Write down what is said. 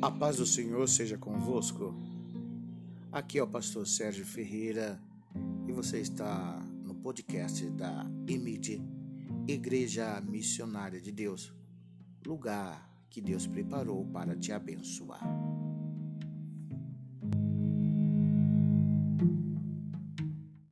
A paz do Senhor seja convosco. Aqui é o pastor Sérgio Ferreira e você está no podcast da IMID, Igreja Missionária de Deus, lugar que Deus preparou para te abençoar.